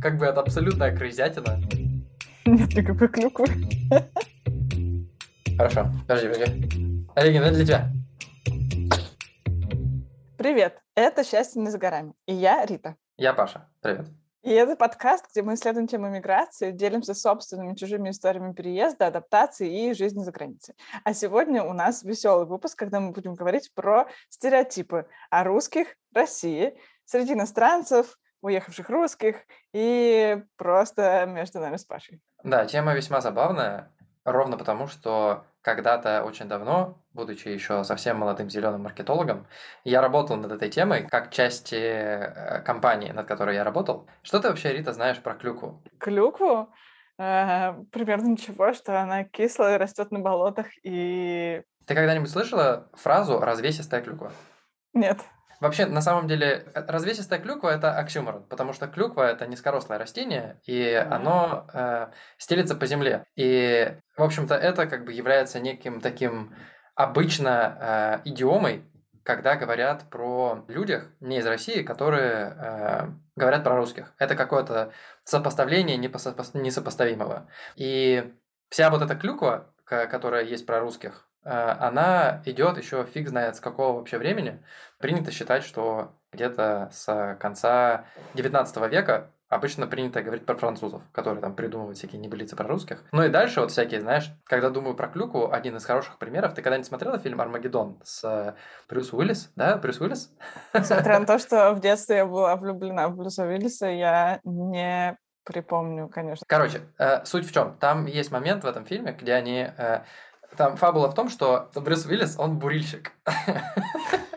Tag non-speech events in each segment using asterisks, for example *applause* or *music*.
Как бы это абсолютная крызятина. Нет никакой клюквы. Хорошо, подожди, подожди. Олегин, это для тебя. Привет, это «Счастье не за горами». И я Рита. Я Паша. Привет. И это подкаст, где мы исследуем тему миграции, делимся собственными чужими историями переезда, адаптации и жизни за границей. А сегодня у нас веселый выпуск, когда мы будем говорить про стереотипы о русских России среди иностранцев, уехавших русских и просто между нами с Пашей. Да, тема весьма забавная, ровно потому, что когда-то очень давно, будучи еще совсем молодым зеленым маркетологом, я работал над этой темой как части э, компании, над которой я работал. Что ты вообще, Рита, знаешь про клюкву? Клюкву? Э, примерно ничего, что она кислая, растет на болотах и... Ты когда-нибудь слышала фразу «развесистая клюква»? Нет. Вообще, на самом деле, э, развесистая клюква – это оксюморон, потому что клюква – это низкорослое растение, и оно э, стелится по земле. И, в общем-то, это как бы является неким таким обычно э, идиомой, когда говорят про людях не из России, которые э, говорят про русских. Это какое-то сопоставление несопоставимого. И вся вот эта клюква, которая есть про русских, она идет еще фиг знает с какого вообще времени. Принято считать, что где-то с конца 19 века обычно принято говорить про французов, которые там придумывают всякие небылицы про русских. Ну и дальше вот всякие, знаешь, когда думаю про клюку, один из хороших примеров, ты когда-нибудь смотрела фильм «Армагеддон» с э, Брюс Уиллис? Да, Брюс Уиллис? Несмотря на то, *laughs* что в детстве я была влюблена в Брюса Уиллиса, я не припомню, конечно. Короче, э, суть в чем? Там есть момент в этом фильме, где они... Там фабула в том, что Брюс Уиллис, он бурильщик. *laughs*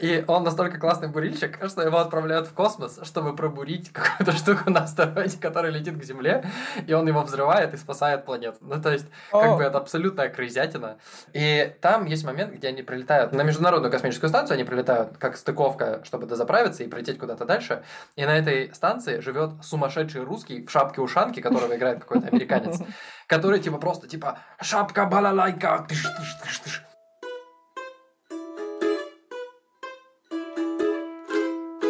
И он настолько классный бурильщик, что его отправляют в космос, чтобы пробурить *laughs* какую-то штуку на астероиде, которая летит к Земле, и он его взрывает и спасает планету. Ну, то есть, как бы это абсолютная крызятина. И там есть момент, где они прилетают на Международную космическую станцию, они прилетают как стыковка, чтобы дозаправиться и прилететь куда-то дальше. И на этой станции живет сумасшедший русский в шапке-ушанке, которого играет какой-то американец, *laughs* который типа просто типа шапка балалайка, тыш, тыш, тыш, тыш.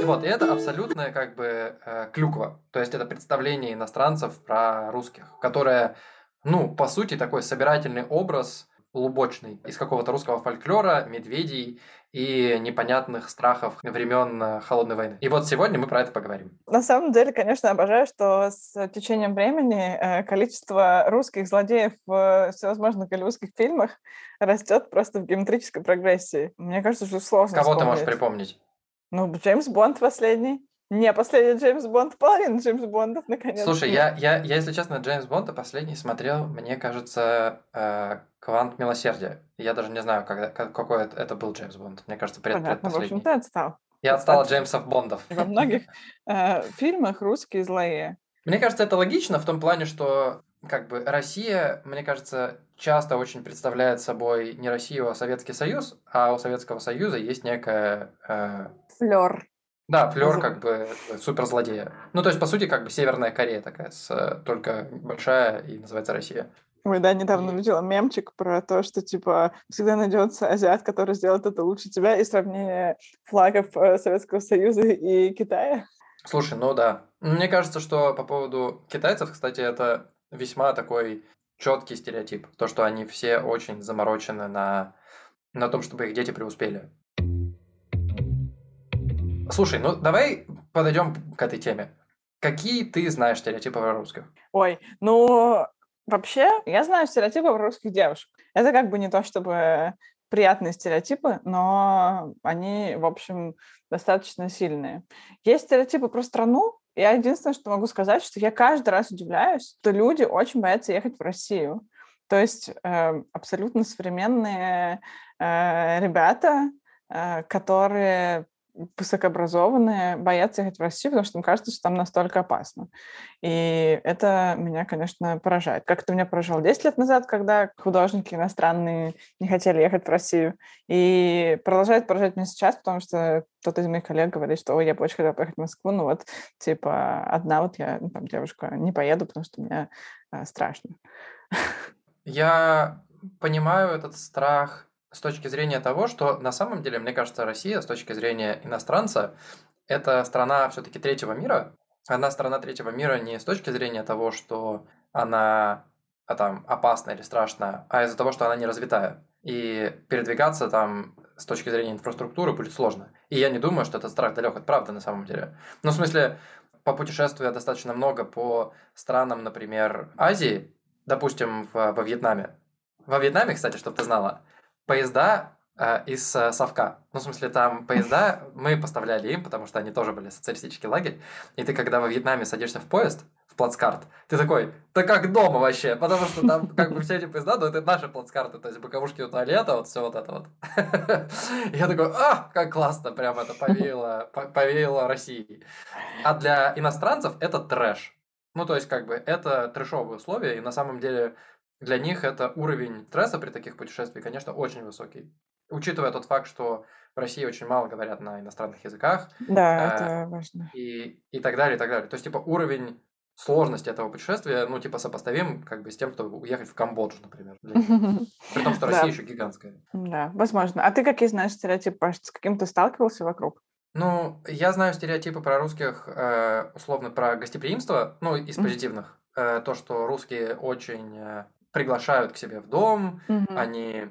Вот, и это абсолютная как бы э, клюква. То есть это представление иностранцев про русских, которое, ну, по сути, такой собирательный образ лубочный из какого-то русского фольклора, медведей и непонятных страхов времен э, Холодной войны. И вот сегодня мы про это поговорим. На самом деле, конечно, обожаю, что с течением времени э, количество русских злодеев в всевозможных голливудских фильмах растет просто в геометрической прогрессии. Мне кажется, что сложно Кого вспомнить. ты можешь припомнить? Ну, Джеймс Бонд последний. Не последний Джеймс Бонд, половина Джеймс Бондов, наконец. Слушай, я, я, я, если честно, Джеймс Бонда последний смотрел, мне кажется, э, «Квант милосердия». Я даже не знаю, когда, какой это, это был Джеймс Бонд. Мне кажется, пред, Понятно, в общем, ты отстал. Я отстал от Джеймсов Бондов. Во многих *laughs* э, фильмах русские злые. Мне кажется, это логично в том плане, что как бы Россия, мне кажется, часто очень представляет собой не Россию, а Советский Союз, а у Советского Союза есть некая... Э... Флер. Да, флер как бы суперзлодея. Ну, то есть, по сути, как бы Северная Корея такая, с, только большая и называется Россия. Ой, да, недавно видела мемчик про то, что, типа, всегда найдется азиат, который сделает это лучше тебя, и сравнение флагов э, Советского Союза и Китая. Слушай, ну да. Мне кажется, что по поводу китайцев, кстати, это весьма такой четкий стереотип. То, что они все очень заморочены на, на том, чтобы их дети преуспели. Слушай, ну давай подойдем к этой теме. Какие ты знаешь стереотипы про русских? Ой, ну вообще я знаю стереотипы про русских девушек. Это как бы не то, чтобы приятные стереотипы, но они, в общем, достаточно сильные. Есть стереотипы про страну, я единственное, что могу сказать, что я каждый раз удивляюсь, что люди очень боятся ехать в Россию. То есть э, абсолютно современные э, ребята, э, которые высокообразованные боятся ехать в Россию, потому что им кажется, что там настолько опасно. И это меня, конечно, поражает. Как это меня поражало 10 лет назад, когда художники иностранные не хотели ехать в Россию. И продолжает поражать меня сейчас, потому что кто-то из моих коллег говорит, что Ой, я бы очень хотела поехать в Москву, ну вот, типа, одна вот я, ну, там, девушка, не поеду, потому что мне э, страшно. Я понимаю этот страх с точки зрения того, что на самом деле, мне кажется, Россия с точки зрения иностранца это страна все-таки третьего мира, она страна третьего мира не с точки зрения того, что она а, там опасна или страшна, а из-за того, что она не развитая. И передвигаться там с точки зрения инфраструктуры будет сложно. И я не думаю, что этот страх далек от правды на самом деле. Ну, в смысле, по попутешествуя достаточно много по странам, например, Азии, допустим, в, во Вьетнаме. Во Вьетнаме, кстати, чтобы ты знала, поезда э, из э, Совка. Ну, в смысле, там поезда мы поставляли им, потому что они тоже были социалистический лагерь. И ты, когда во Вьетнаме садишься в поезд, плацкарт. Ты такой, да как дома вообще, потому что там как бы все эти поезда, но это наши плацкарты, то есть боковушки у туалета, вот все вот это вот. *laughs* Я такой, а, как классно, прям это повеяло, повеяло Россией. А для иностранцев это трэш. Ну, то есть, как бы, это трэшовые условия, и на самом деле для них это уровень стресса при таких путешествиях, конечно, очень высокий. Учитывая тот факт, что в России очень мало говорят на иностранных языках. Да, э, это важно. И, и так далее, и так далее. То есть, типа, уровень сложность этого путешествия, ну, типа, сопоставим как бы с тем, чтобы уехать в Камбоджу, например. *laughs* При том, что Россия еще гигантская. Да, возможно. А ты какие знаешь стереотипы? С каким ты сталкивался вокруг? Ну, я знаю стереотипы про русских, э, условно, про гостеприимство, ну, из позитивных. Э, то, что русские очень э, приглашают к себе в дом, они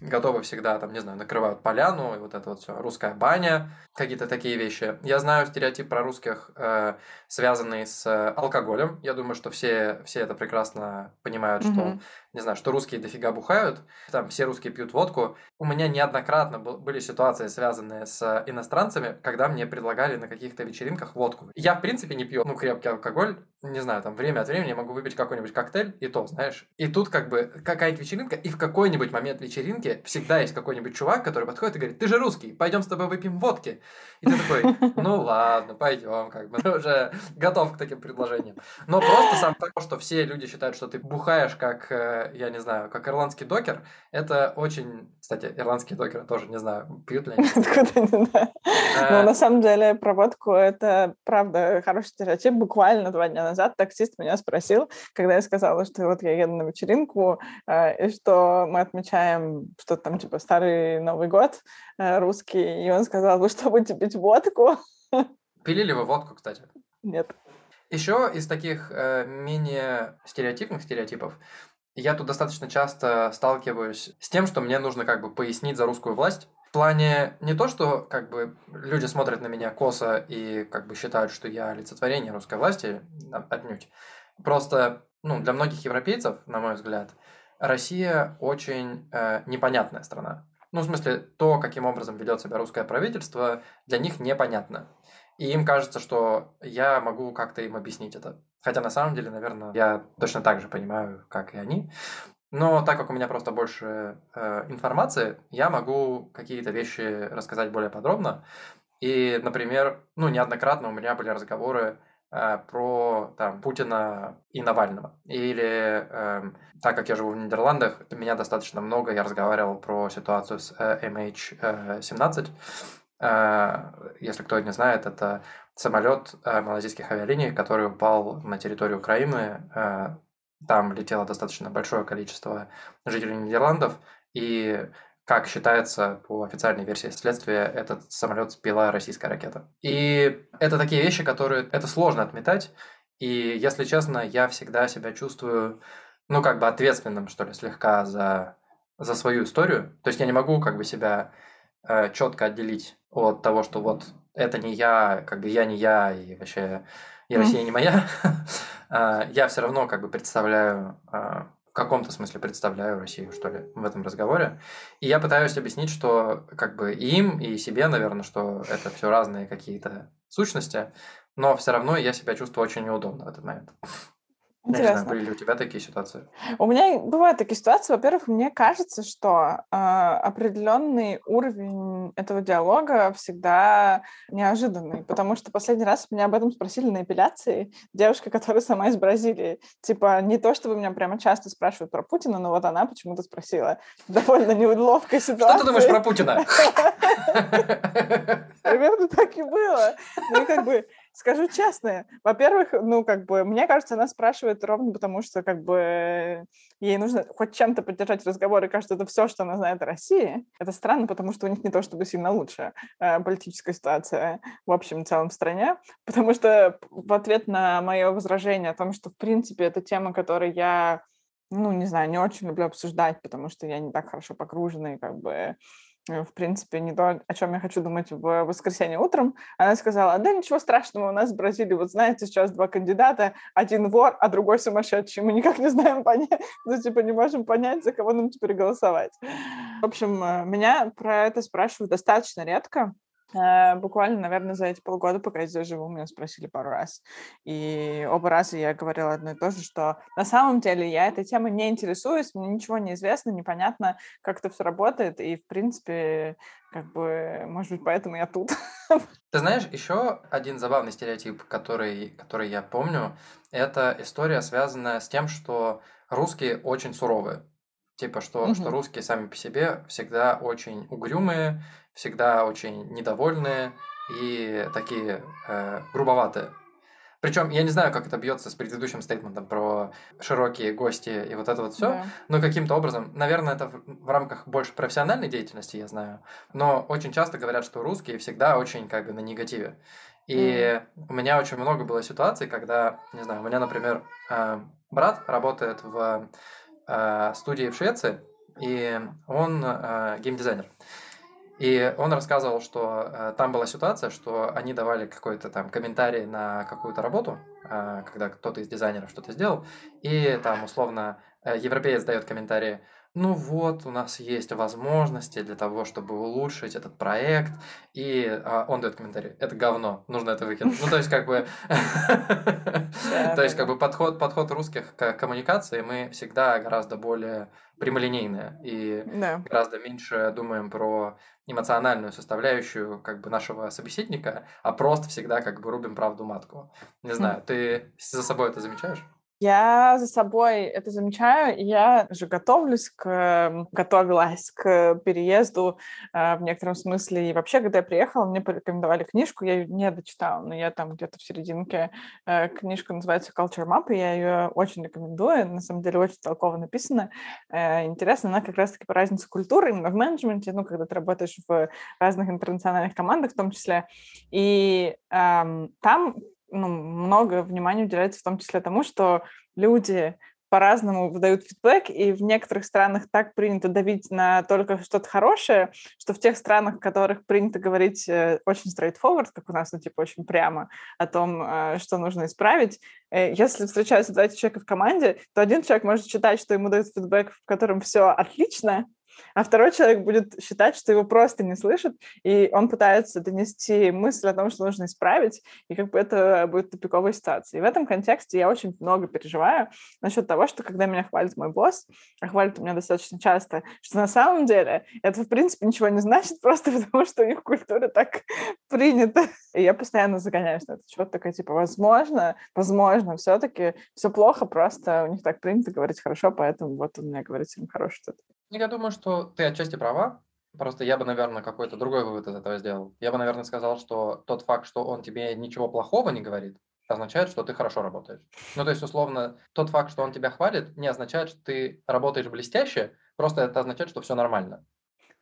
готовы всегда, там, не знаю, накрывают поляну, и вот это вот все, русская баня, какие-то такие вещи. Я знаю стереотип про русских, э, связанный с э, алкоголем. Я думаю, что все, все это прекрасно понимают, mm-hmm. что, не знаю, что русские дофига бухают, там все русские пьют водку. У меня неоднократно был, были ситуации, связанные с иностранцами, когда мне предлагали на каких-то вечеринках водку. Я, в принципе, не пью, ну, крепкий алкоголь, не знаю, там, время от времени я могу выпить какой-нибудь коктейль, и то, знаешь. И тут как бы какая-нибудь вечеринка, и в какой-нибудь момент вечеринки всегда есть какой-нибудь чувак, который подходит и говорит, ты же русский, пойдем с тобой выпьем водки. И ты такой, *laughs* ну ладно, пойдем, как бы, ты уже готов к таким предложениям. Но просто сам факт, что все люди считают, что ты бухаешь как, э, я не знаю, как ирландский докер, это очень... Кстати, ирландские докеры тоже, не знаю, пьют ли они. Откуда не знаю. Но на самом деле про водку это, правда, хороший стереотип. Буквально два дня назад таксист меня спросил, когда я сказала, что вот я еду на вечеринку, э, и что мы отмечаем что там, типа, старый Новый год э, русский, и он сказал, вы что, будете пить водку? *laughs* Пили ли вы водку, кстати? Нет. Еще из таких э, менее стереотипных стереотипов, я тут достаточно часто сталкиваюсь с тем, что мне нужно как бы пояснить за русскую власть. В плане не то, что как бы люди смотрят на меня косо и как бы считают, что я олицетворение русской власти, отнюдь. Просто, ну, для многих европейцев, на мой взгляд, Россия очень э, непонятная страна. Ну, в смысле, то, каким образом ведет себя русское правительство, для них непонятно. И им кажется, что я могу как-то им объяснить это. Хотя на самом деле, наверное, я точно так же понимаю, как и они. Но так как у меня просто больше э, информации, я могу какие-то вещи рассказать более подробно. И, например, ну, неоднократно у меня были разговоры э, про там, Путина и Навального. Или, э, так как я живу в Нидерландах, меня достаточно много, я разговаривал про ситуацию с э, MH17. Э, если кто не знает, это самолет э, малазийских авиалиний, который упал на территорию Украины. Э, там летело достаточно большое количество жителей Нидерландов, и как считается по официальной версии следствия, этот самолет сбила российская ракета. И это такие вещи, которые это сложно отметать. И, если честно, я всегда себя чувствую, ну, как бы ответственным, что ли, слегка за, за свою историю. То есть я не могу как бы себя э, четко отделить от того, что вот это не я, как бы я не я, и вообще и Россия не моя, *laughs* а, я все равно как бы представляю, а, в каком-то смысле представляю Россию, что ли, в этом разговоре. И я пытаюсь объяснить, что как бы и им, и себе, наверное, что это все разные какие-то сущности, но все равно я себя чувствую очень неудобно в этот момент. Интересно. Не знаю, были ли у тебя такие ситуации? У меня бывают такие ситуации. Во-первых, мне кажется, что э, определенный уровень этого диалога всегда неожиданный, потому что последний раз меня об этом спросили на эпиляции девушка, которая сама из Бразилии. Типа не то, чтобы меня прямо часто спрашивают про Путина, но вот она почему-то спросила. Довольно неудобная ситуация. Что ты думаешь про Путина? *laughs* Примерно так и было. Ну как бы скажу честно, во-первых, ну, как бы, мне кажется, она спрашивает ровно потому, что, как бы, ей нужно хоть чем-то поддержать разговор, и кажется, это все, что она знает о России. Это странно, потому что у них не то чтобы сильно лучше э, политическая ситуация в общем целом в стране, потому что в ответ на мое возражение о том, что, в принципе, это тема, которой я ну, не знаю, не очень люблю обсуждать, потому что я не так хорошо погружена и как бы в принципе, не то, о чем я хочу думать в воскресенье утром. Она сказала, да ничего страшного, у нас в Бразилии, вот знаете, сейчас два кандидата, один вор, а другой сумасшедший. Мы никак не знаем понять, *laughs* ну, типа, не можем понять, за кого нам теперь голосовать. В общем, э, меня про это спрашивают достаточно редко. Э, буквально, наверное, за эти полгода, пока я здесь живу, меня спросили пару раз. И оба раза я говорила одно и то же, что на самом деле я этой темой не интересуюсь, мне ничего не известно, непонятно, как это все работает, и, в принципе, как бы, может быть, поэтому я тут. *laughs* Ты знаешь, еще один забавный стереотип, который, который я помню, это история, связанная с тем, что русские очень суровые. Типа, что, угу. что русские сами по себе всегда очень угрюмые, всегда очень недовольные и такие э, грубоватые. Причем я не знаю, как это бьется с предыдущим стейтментом про широкие гости и вот это вот все, да. но каким-то образом, наверное, это в, в рамках больше профессиональной деятельности, я знаю, но очень часто говорят, что русские всегда очень как бы на негативе. И mm. у меня очень много было ситуаций, когда, не знаю, у меня, например, э, брат работает в студии в Швеции, и он э, геймдизайнер. И он рассказывал, что э, там была ситуация, что они давали какой-то там комментарий на какую-то работу, э, когда кто-то из дизайнеров что-то сделал, и там условно э, европеец дает комментарий, ну вот, у нас есть возможности для того, чтобы улучшить этот проект, и а, он дает комментарий, это говно, нужно это выкинуть. Ну, то есть, как бы, *laughs* то есть, как бы, подход, подход русских к коммуникации мы всегда гораздо более прямолинейные и гораздо меньше думаем про эмоциональную составляющую как бы нашего собеседника, а просто всегда как бы рубим правду матку. Не знаю, ты за собой это замечаешь? Я за собой это замечаю. Я же готовлюсь к, готовилась к переезду э, в некотором смысле. И вообще, когда я приехала, мне порекомендовали книжку, я ее не дочитала, но я там где-то в серединке. Э, книжка называется Culture Map, и я ее очень рекомендую. На самом деле очень толково написано. Э, интересно, она как раз-таки по разнице культуры именно в менеджменте, ну, когда ты работаешь в разных интернациональных командах в том числе. И э, там ну, много внимания уделяется в том числе тому, что люди по-разному выдают фидбэк, и в некоторых странах так принято давить на только что-то хорошее, что в тех странах, в которых принято говорить э, очень straightforward, как у нас, ну, типа, очень прямо о том, э, что нужно исправить, э, если встречаются два человека в команде, то один человек может считать, что ему дают фидбэк, в котором все отлично, а второй человек будет считать, что его просто не слышат, и он пытается донести мысль о том, что нужно исправить, и как бы это будет тупиковой ситуацией. И в этом контексте я очень много переживаю насчет того, что когда меня хвалит мой босс, а хвалит меня достаточно часто, что на самом деле это, в принципе, ничего не значит, *laughs* просто потому что у них культура так *laughs* принята. И я постоянно загоняюсь на это. Что-то такое, типа, возможно, возможно, все-таки все плохо, просто у них так принято говорить хорошо, поэтому вот он мне говорит всем хорошо что-то. Я думаю, что ты отчасти права. Просто я бы, наверное, какой-то другой вывод из этого сделал. Я бы, наверное, сказал, что тот факт, что он тебе ничего плохого не говорит, означает, что ты хорошо работаешь. Ну, то есть, условно, тот факт, что он тебя хвалит, не означает, что ты работаешь блестяще, просто это означает, что все нормально.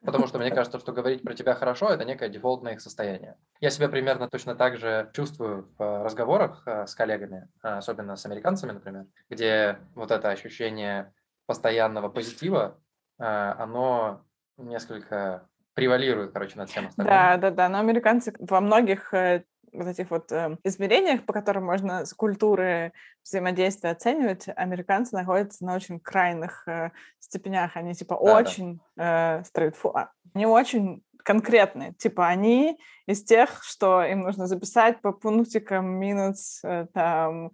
Потому что мне кажется, что говорить про тебя хорошо – это некое дефолтное их состояние. Я себя примерно точно так же чувствую в разговорах э, с коллегами, особенно с американцами, например, где вот это ощущение постоянного позитива Э, оно несколько превалирует, короче, над всем остальным. Да, да, да. Но американцы во многих э, вот этих вот э, измерениях, по которым можно с культуры взаимодействия оценивать, американцы находятся на очень крайних э, степенях. Они типа да, очень да. Э, straightforward. Они очень конкретные. Типа они из тех, что им нужно записать по пунктикам, минус, э, там,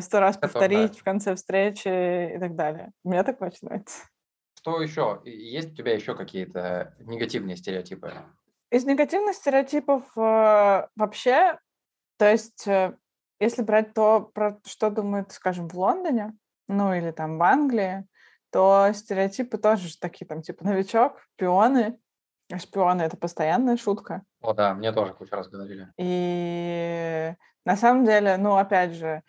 сто раз повторить да. в конце встречи и так далее. Мне так очень нравится. Что еще? Есть у тебя еще какие-то негативные стереотипы? Из негативных стереотипов э, вообще, то есть, э, если брать то, про что думают, скажем, в Лондоне, ну или там в Англии, то стереотипы тоже такие, там, типа, новичок, пионы, Шпионы — это постоянная шутка. О, да, мне тоже кучу раз говорили. И на самом деле, ну, опять же,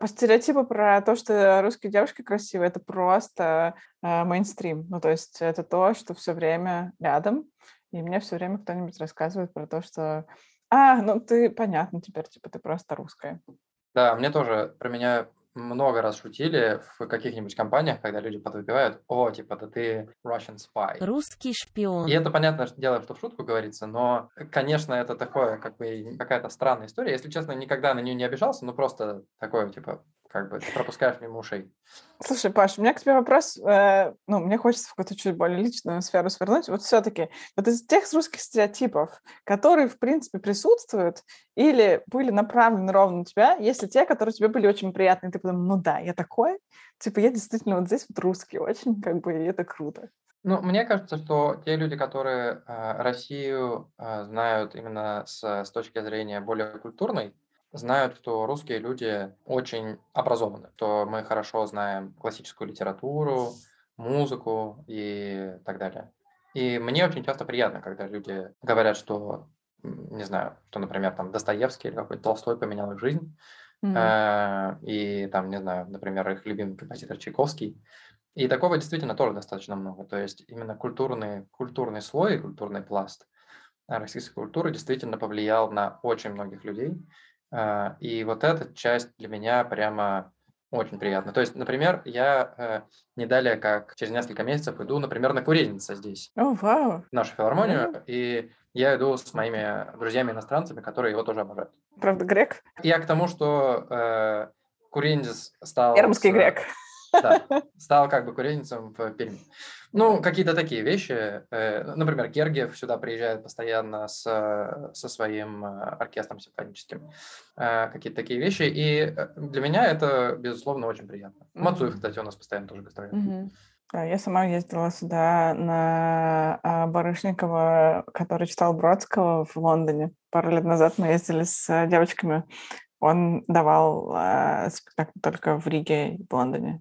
по стереотипу про то, что русские девушки красивые, это просто э, мейнстрим. Ну, то есть это то, что все время рядом. И мне все время кто-нибудь рассказывает про то, что а, ну ты понятно теперь, типа ты просто русская. Да, мне тоже про меня много раз шутили в каких-нибудь компаниях, когда люди подвыпивают, о, типа, да ты Russian spy. Русский шпион. И это понятно дело, что в шутку говорится, но, конечно, это такое, как бы, какая-то странная история. Если честно, никогда на нее не обижался, но просто такое, типа, как бы пропускаешь мимо ушей. Слушай, Паш, у меня к тебе вопрос. Э, ну, мне хочется в какую-то чуть более личную сферу свернуть. Вот все-таки, вот из тех русских стереотипов, которые, в принципе, присутствуют или были направлены ровно на тебя, если те, которые тебе были очень приятны, ты подумал, ну да, я такой, типа, я действительно вот здесь вот русский очень, как бы, и это круто. Ну, мне кажется, что те люди, которые э, Россию э, знают именно с, с точки зрения более культурной, знают, что русские люди очень образованы, что мы хорошо знаем классическую литературу, музыку и так далее. И мне очень часто приятно, когда люди говорят, что, не знаю, что, например, там Достоевский или какой-то Толстой поменял их жизнь, mm-hmm. и там, не знаю, например, их любимый композитор Чайковский. И такого действительно тоже достаточно много. То есть именно культурный, культурный слой, культурный пласт российской культуры действительно повлиял на очень многих людей. А, и вот эта часть для меня прямо очень приятно. То есть, например, я э, не далее, как через несколько месяцев иду, например, на Куреница здесь. О, oh, вау! Wow. В нашу филармонию. Mm-hmm. И я иду с моими друзьями-иностранцами, которые его тоже обожают. Правда, грек? Я к тому, что э, Куренец стал... Пермский с, грек. Да, *laughs* стал как бы куренницем в Перми. Ну, какие-то такие вещи. Э, например, Гергиев сюда приезжает постоянно с, со своим э, оркестром симфоническим. Э, какие-то такие вещи. И для меня это, безусловно, очень приятно. Mm-hmm. Мацуев, кстати, у нас постоянно тоже гастролирует. Mm-hmm. Я сама ездила сюда на а, Барышникова, который читал Бродского в Лондоне. Пару лет назад мы ездили с девочками. Он давал э, спектакль только в Риге и в Лондоне.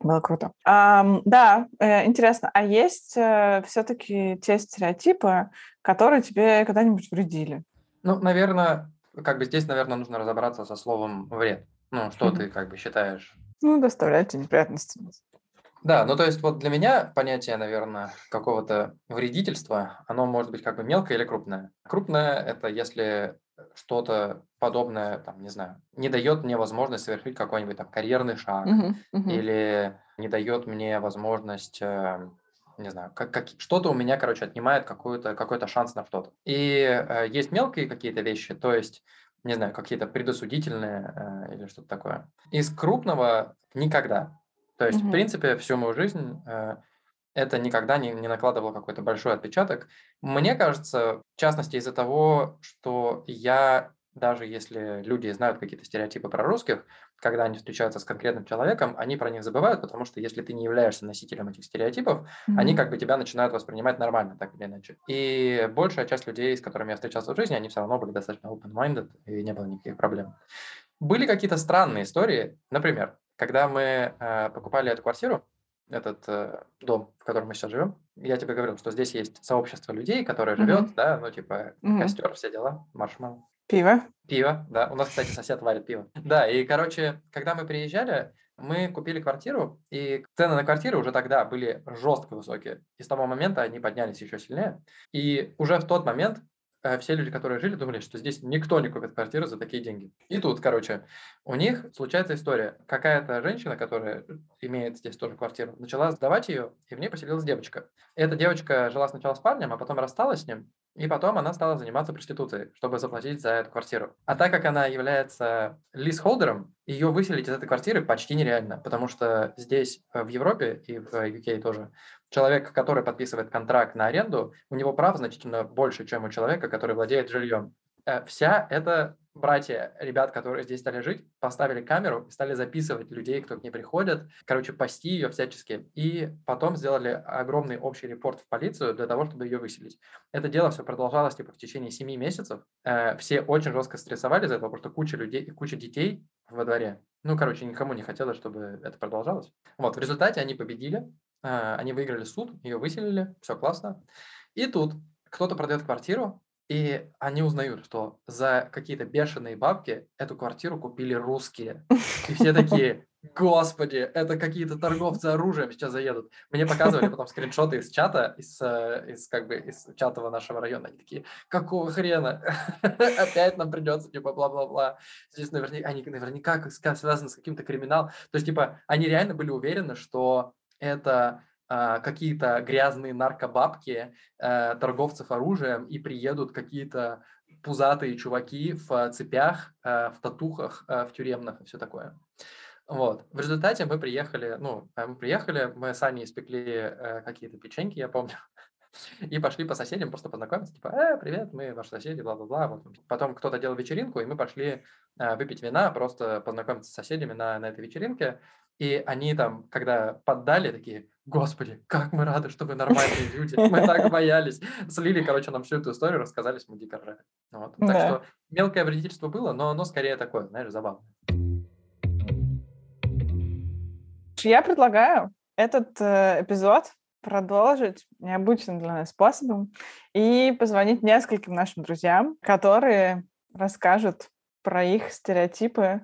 Было круто. Um, да, э, интересно. А есть э, все-таки те стереотипы, которые тебе когда-нибудь вредили? Ну, наверное, как бы здесь, наверное, нужно разобраться со словом вред. Ну, что mm-hmm. ты как бы считаешь? Ну, доставляет тебе неприятности. Да, ну то есть вот для меня понятие, наверное, какого-то вредительства, оно может быть как бы мелкое или крупное. Крупное – это если что-то подобное, там, не знаю, не дает мне возможность совершить какой-нибудь там карьерный шаг uh-huh, uh-huh. или не дает мне возможность, э, не знаю, как, как, что-то у меня, короче, отнимает какой-то какой шанс на что-то. И э, есть мелкие какие-то вещи, то есть, не знаю, какие-то предосудительные э, или что-то такое. Из крупного никогда. То есть, uh-huh. в принципе, всю мою жизнь э, это никогда не, не накладывало какой-то большой отпечаток. Мне кажется, в частности, из-за того, что я, даже если люди знают какие-то стереотипы про русских, когда они встречаются с конкретным человеком, они про них забывают, потому что если ты не являешься носителем этих стереотипов, mm-hmm. они как бы тебя начинают воспринимать нормально, так или иначе. И большая часть людей, с которыми я встречался в жизни, они все равно были достаточно open-minded, и не было никаких проблем. Были какие-то странные истории, например, когда мы э, покупали эту квартиру, этот э, дом, в котором мы сейчас живем, я тебе говорил, что здесь есть сообщество людей, которое живет, mm-hmm. да, ну типа mm-hmm. костер, все дела, маршмал. Пиво. Пиво, да. У нас, кстати, сосед варит пиво. Да, и, короче, когда мы приезжали, мы купили квартиру, и цены на квартиры уже тогда были жестко высокие. И с того момента они поднялись еще сильнее. И уже в тот момент все люди, которые жили, думали, что здесь никто не купит квартиру за такие деньги. И тут, короче, у них случается история. Какая-то женщина, которая имеет здесь тоже квартиру, начала сдавать ее, и в ней поселилась девочка. Эта девочка жила сначала с парнем, а потом рассталась с ним, и потом она стала заниматься проституцией, чтобы заплатить за эту квартиру. А так как она является лист-холдером, ее выселить из этой квартиры почти нереально, потому что здесь, э, в Европе и в UK тоже, человек, который подписывает контракт на аренду, у него прав значительно больше, чем у человека, который владеет жильем. Э, вся эта братья, ребят, которые здесь стали жить, поставили камеру и стали записывать людей, кто к ней приходит, короче, пасти ее всячески. И потом сделали огромный общий репорт в полицию для того, чтобы ее выселить. Это дело все продолжалось типа в течение семи месяцев. Э, все очень жестко стрессовали из этого, потому что куча людей, куча детей во дворе. Ну, короче, никому не хотелось, чтобы это продолжалось. Вот, в результате они победили, они выиграли суд, ее выселили, все классно. И тут кто-то продает квартиру, и они узнают, что за какие-то бешеные бабки эту квартиру купили русские. И все такие, господи, это какие-то торговцы оружием сейчас заедут. Мне показывали потом скриншоты из чата, из, э, из как бы из чатового нашего района. Они такие, какого хрена? *laughs* Опять нам придется, типа, бла-бла-бла. Здесь наверняка, они наверняка связаны с каким-то криминалом. То есть, типа, они реально были уверены, что это а, какие-то грязные наркобабки э, торговцев оружием и приедут какие-то пузатые чуваки в цепях, э, в татухах, э, в тюремных и все такое. Вот. В результате мы приехали, ну, мы приехали, мы сами испекли какие-то печеньки, я помню, *laughs* и пошли по соседям просто познакомиться, типа, э, привет, мы ваши соседи, бла-бла-бла. Вот. Потом кто-то делал вечеринку, и мы пошли э, выпить вина, просто познакомиться с соседями на, на этой вечеринке. И они там, когда поддали, такие, господи, как мы рады, что вы нормальные люди, мы так *laughs* боялись. Слили, короче, нам всю эту историю, рассказались, мы дико ржали. Вот. Так да. что мелкое вредительство было, но оно скорее такое, знаешь, забавное. Я предлагаю этот э, эпизод продолжить необычным для нас способом и позвонить нескольким нашим друзьям, которые расскажут про их стереотипы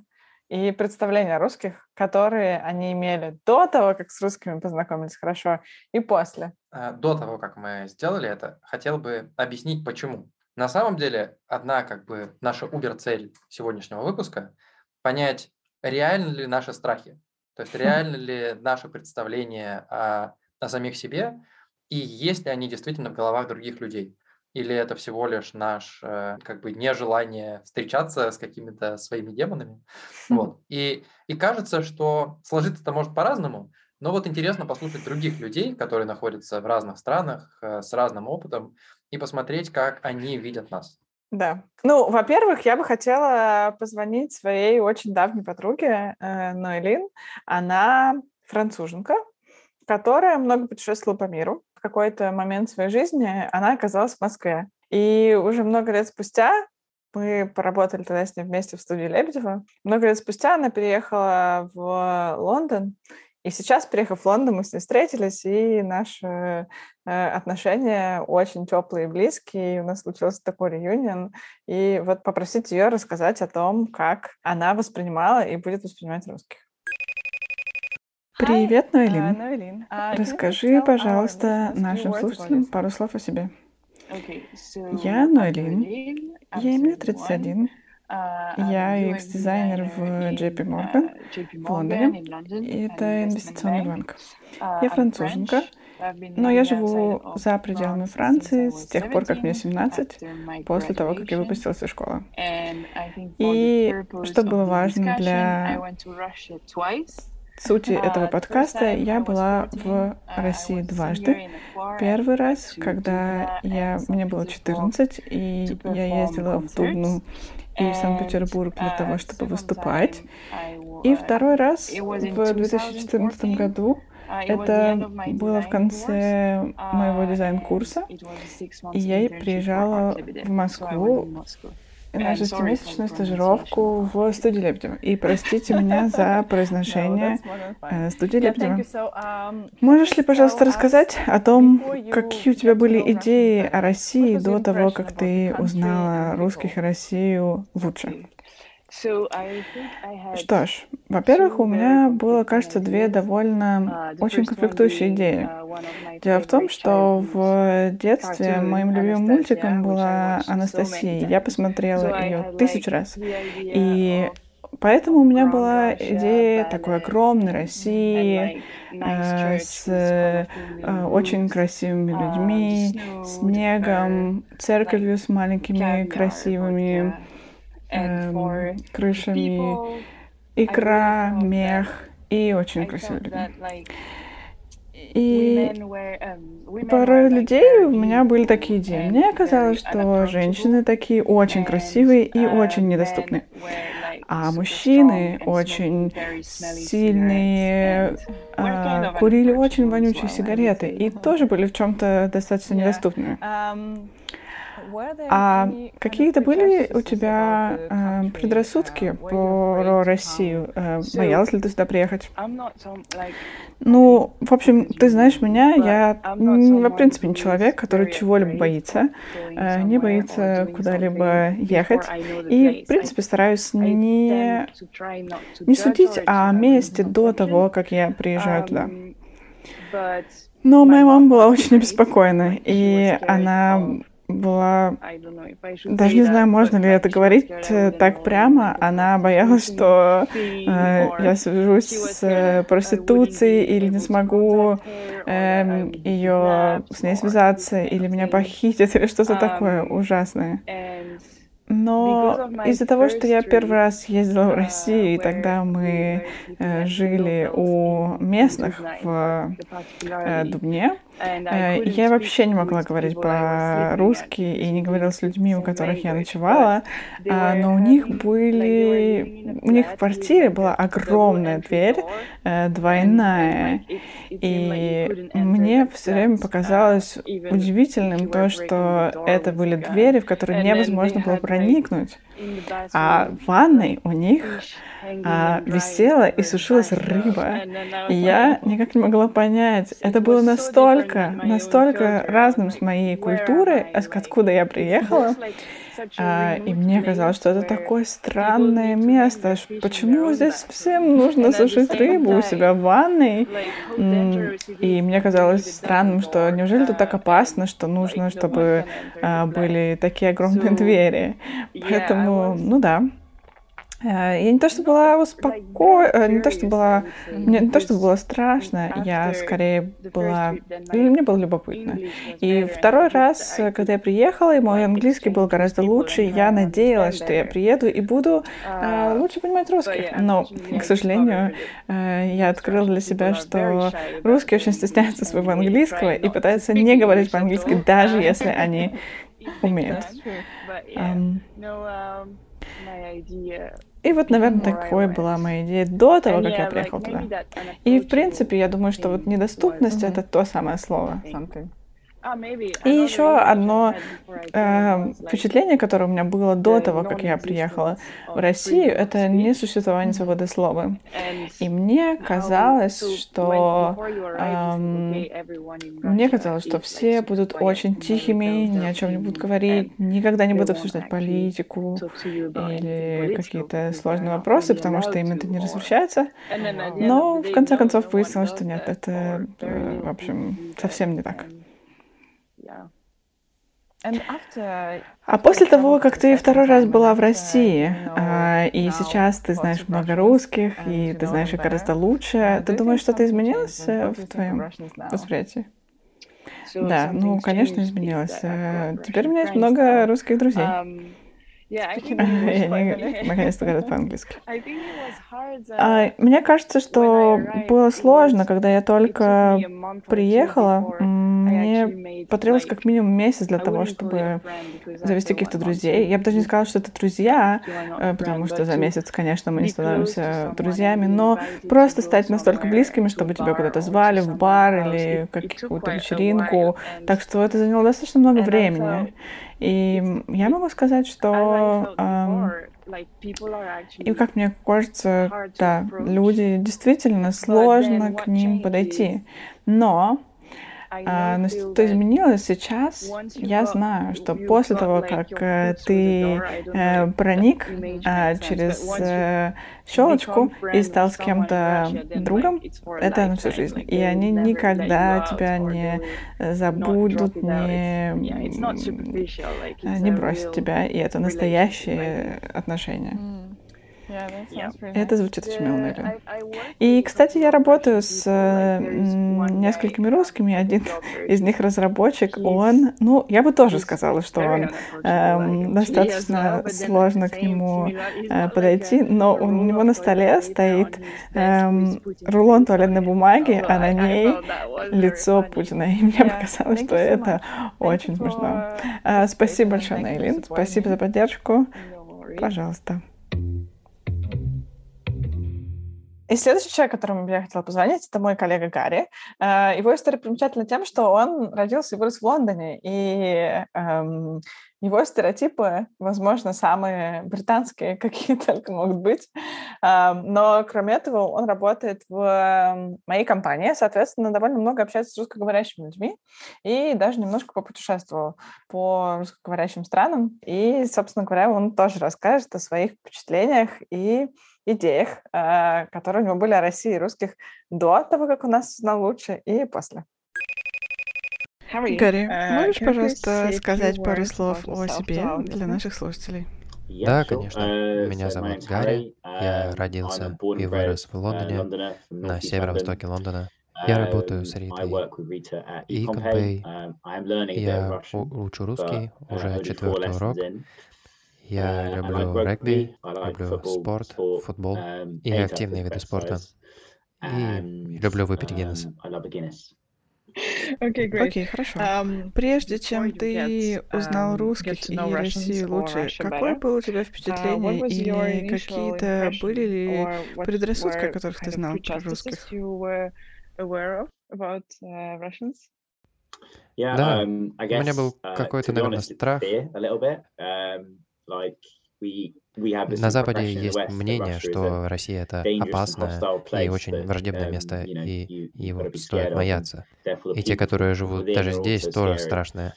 и представления о русских, которые они имели до того, как с русскими познакомились хорошо, и после. А, до того, как мы сделали это, хотел бы объяснить, почему. На самом деле, одна как бы наша убер-цель сегодняшнего выпуска – понять, реальны ли наши страхи, то есть реально *laughs* ли наше представление о, о самих себе, и есть ли они действительно в головах других людей или это всего лишь наш э, как бы нежелание встречаться с какими-то своими демонами. Вот. И, и кажется, что сложиться это может по-разному, но вот интересно послушать других людей, которые находятся в разных странах, э, с разным опытом, и посмотреть, как они видят нас. Да. Ну, во-первых, я бы хотела позвонить своей очень давней подруге э, Ноэлин. Она француженка, которая много путешествовала по миру какой-то момент своей жизни она оказалась в Москве. И уже много лет спустя мы поработали тогда с ней вместе в студии Лебедева. Много лет спустя она переехала в Лондон, и сейчас, приехав в Лондон, мы с ней встретились, и наши э, отношения очень теплые и близкие. И у нас случился такой реюнион. И вот попросить ее рассказать о том, как она воспринимала и будет воспринимать русских. Привет, Ноэлин. Uh, Расскажи, пожалуйста, нашим слушателям пару слов о себе. Я Ноэлин. Я имею 31. Я UX-дизайнер в JP Morgan в Лондоне. И это инвестиционный банк. Я француженка, но я живу за пределами Франции с тех пор, как мне 17, после того, как я выпустилась из школы. И что было важно для сути этого подкаста я была в России дважды. Первый раз, когда я, мне было 14, и я ездила в Дубну и в Санкт-Петербург для того, чтобы выступать. И второй раз в 2014 году. Это было в конце моего дизайн-курса, и я приезжала в Москву на шестимесячную стажировку в студии Лебедева. И простите меня *laughs* за произношение э, студии Лебедева. Um, Можешь ли, пожалуйста, рассказать о том, какие у тебя были идеи о России до того, как ты узнала русских и Россию лучше? Что ж, во-первых, у меня было, кажется, две довольно uh, очень конфликтующие идеи. Uh, Дело в том, что в детстве моим любимым мультиком была Анастасия. Я посмотрела ее тысячу раз. И Поэтому у меня была идея такой огромной России э, с э, очень красивыми людьми, снегом, церковью с маленькими красивыми эм, крышами, икра, мех и очень красивые люди. И um, порой людей у меня были такие идеи. Мне казалось, что женщины такие очень красивые и uh, очень недоступны. А мужчины очень сильные, а, курили очень вонючие сигареты и тоже были в чем-то достаточно *laughs* недоступными. Um, А какие-то были у тебя э, предрассудки про Россию? Э, боялась ли ты сюда приехать? Ну, в общем, ты знаешь меня, я, в принципе, не человек, который чего-либо боится, э, не боится куда-либо ехать. И, в принципе, стараюсь не, не судить о месте до того, как я приезжаю туда. Но моя мама была *laughs* очень обеспокоена, *laughs* и она была... Даже не знаю, можно ли это говорить так прямо. Она боялась, что э, я свяжусь с э, проституцией или не смогу э, ее с ней связаться, или меня похитят, или что-то такое ужасное. Но из-за того, что я первый раз ездила в Россию, и тогда мы э, жили у местных в э, Дубне, я вообще не могла говорить по-русски и не говорила с людьми, у которых я ночевала, а, но у них были... У них в квартире была огромная дверь, э, двойная, и мне все время показалось удивительным то, что это были двери, в которые невозможно было проникнуть. А в ванной у них а, висела и сушилась рыба. И я никак не могла понять. Это было настолько, настолько разным с моей культуры, откуда я приехала. А, и мне казалось, что это такое странное место. Почему здесь всем нужно сушить рыбу у себя в ванной? И мне казалось странным, что неужели тут так опасно, что нужно, чтобы а, были такие огромные двери. Поэтому, ну да. Э, я не то, что была успокоена, э, не то, что была, мне не то, что было страшно, я скорее была, мне было любопытно. И второй раз, когда я приехала, и мой английский был гораздо лучше, я надеялась, что я приеду и буду э, лучше понимать русский. Но, к сожалению, э, я открыла для себя, что русские очень стесняются своего английского и пытаются не говорить по-английски, даже *laughs* если они умеют. Um, и вот, наверное, такой была моя идея до того, как я приехал туда. И, в принципе, я думаю, что вот недоступность — это то самое слово. Something. И еще одно э, впечатление, которое у меня было до того, как я приехала в Россию, это несуществование свободы слова. И мне казалось, что э, мне казалось, что все будут очень тихими, ни о чем не будут говорить, никогда не будут обсуждать политику или какие-то сложные вопросы, потому что им это не разрешается. Но в конце концов выяснилось, что нет, это, э, в общем, совсем не так. А после того, как ты второй раз была в России, а, и сейчас ты знаешь много русских, и ты знаешь их гораздо лучше, ты думаешь, что-то изменилось э, в твоем восприятии? Да, ну, конечно, изменилось. Э, теперь у меня есть много русских друзей. Um, они *laughs* *laughs* наконец-то говорят по-английски. А, мне кажется, что было сложно, когда я только приехала. Мне потребовалось как минимум месяц для того, чтобы завести каких-то друзей. Я бы даже не сказала, что это друзья, э, потому что за месяц, конечно, мы не становимся друзьями, но просто стать настолько близкими, чтобы тебя куда-то звали в бар или какую-то вечеринку. Так что это заняло достаточно много времени. И я могу сказать, что и как мне кажется, да, люди действительно сложно к ним подойти. Но но что изменилось сейчас, я знаю, что после того, как э, ты э, проник а, через э, щелочку и стал с кем-то другом, это на всю жизнь. И они никогда тебя не забудут, не, не бросят тебя. И это настоящие отношения. Это звучит очень мило. И, кстати, я работаю с несколькими русскими. Один из них разработчик. Он, ну, я бы тоже сказала, что он э, достаточно сложно к нему э, подойти, но у него на столе стоит э, рулон туалетной бумаги, а на ней лицо Путина. И мне показалось, что это очень смешно. Э, спасибо большое, Нейлин. Спасибо за поддержку. Пожалуйста. И следующий человек, которому я хотела позвонить, это мой коллега Гарри. Э, его история примечательна тем, что он родился и вырос в Лондоне, и эм, его стереотипы, возможно, самые британские, *laughs* какие только могут быть. Но, кроме этого, он работает в моей компании, соответственно, довольно много общается с русскоговорящими людьми и даже немножко попутешествовал по русскоговорящим странам. И, собственно говоря, он тоже расскажет о своих впечатлениях и идеях, а, которые у него были о России и русских до того, как у нас узнал лучше, и после. Гарри, uh, можешь, пожалуйста, сказать пару слов о себе для наших слушателей? Да, конечно. Uh, Меня зовут Гарри. Я um, родился и вырос в Лондоне, на северо-востоке Лондона. Я um, работаю с Ритой и Компей. Um, Я учу русский уже четвертый урок. Я люблю регби, люблю спорт, футбол и активные виды спорта. И люблю выпить Гиннес. Окей, okay, okay, хорошо. Um, Прежде чем ты get, узнал um, русских и Россию лучше, какое было у тебя uh, впечатление uh, или какие-то были ли предрассудки, о которых ты знал про русских? Да, um, у меня был uh, какой-то, наверное, страх. На Западе есть мнение, что Россия — это опасное и очень враждебное um, место, и его стоит бояться. И те, которые живут даже здесь, тоже страшные.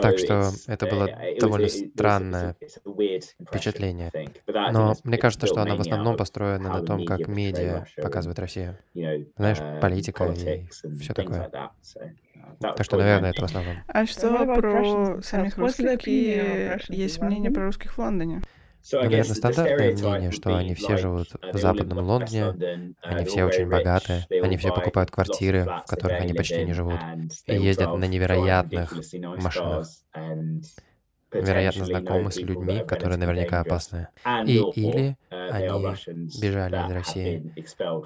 Так что это было uh, довольно странное впечатление. Но мне кажется, что оно в основном построено на том, как медиа показывает Россию. Знаешь, uh, политика и все такое. Так что, наверное, это в основном. А что про самих русских? Какие есть мнения про русских в Лондоне? Наверное, стандартное мнение, что они все живут uh, в западном Лондоне, они все очень богатые, они все покупают квартиры, в которых они почти не живут, и ездят на невероятных машинах вероятно, знакомы с людьми, которые наверняка опасны. И или uh, они бежали из России,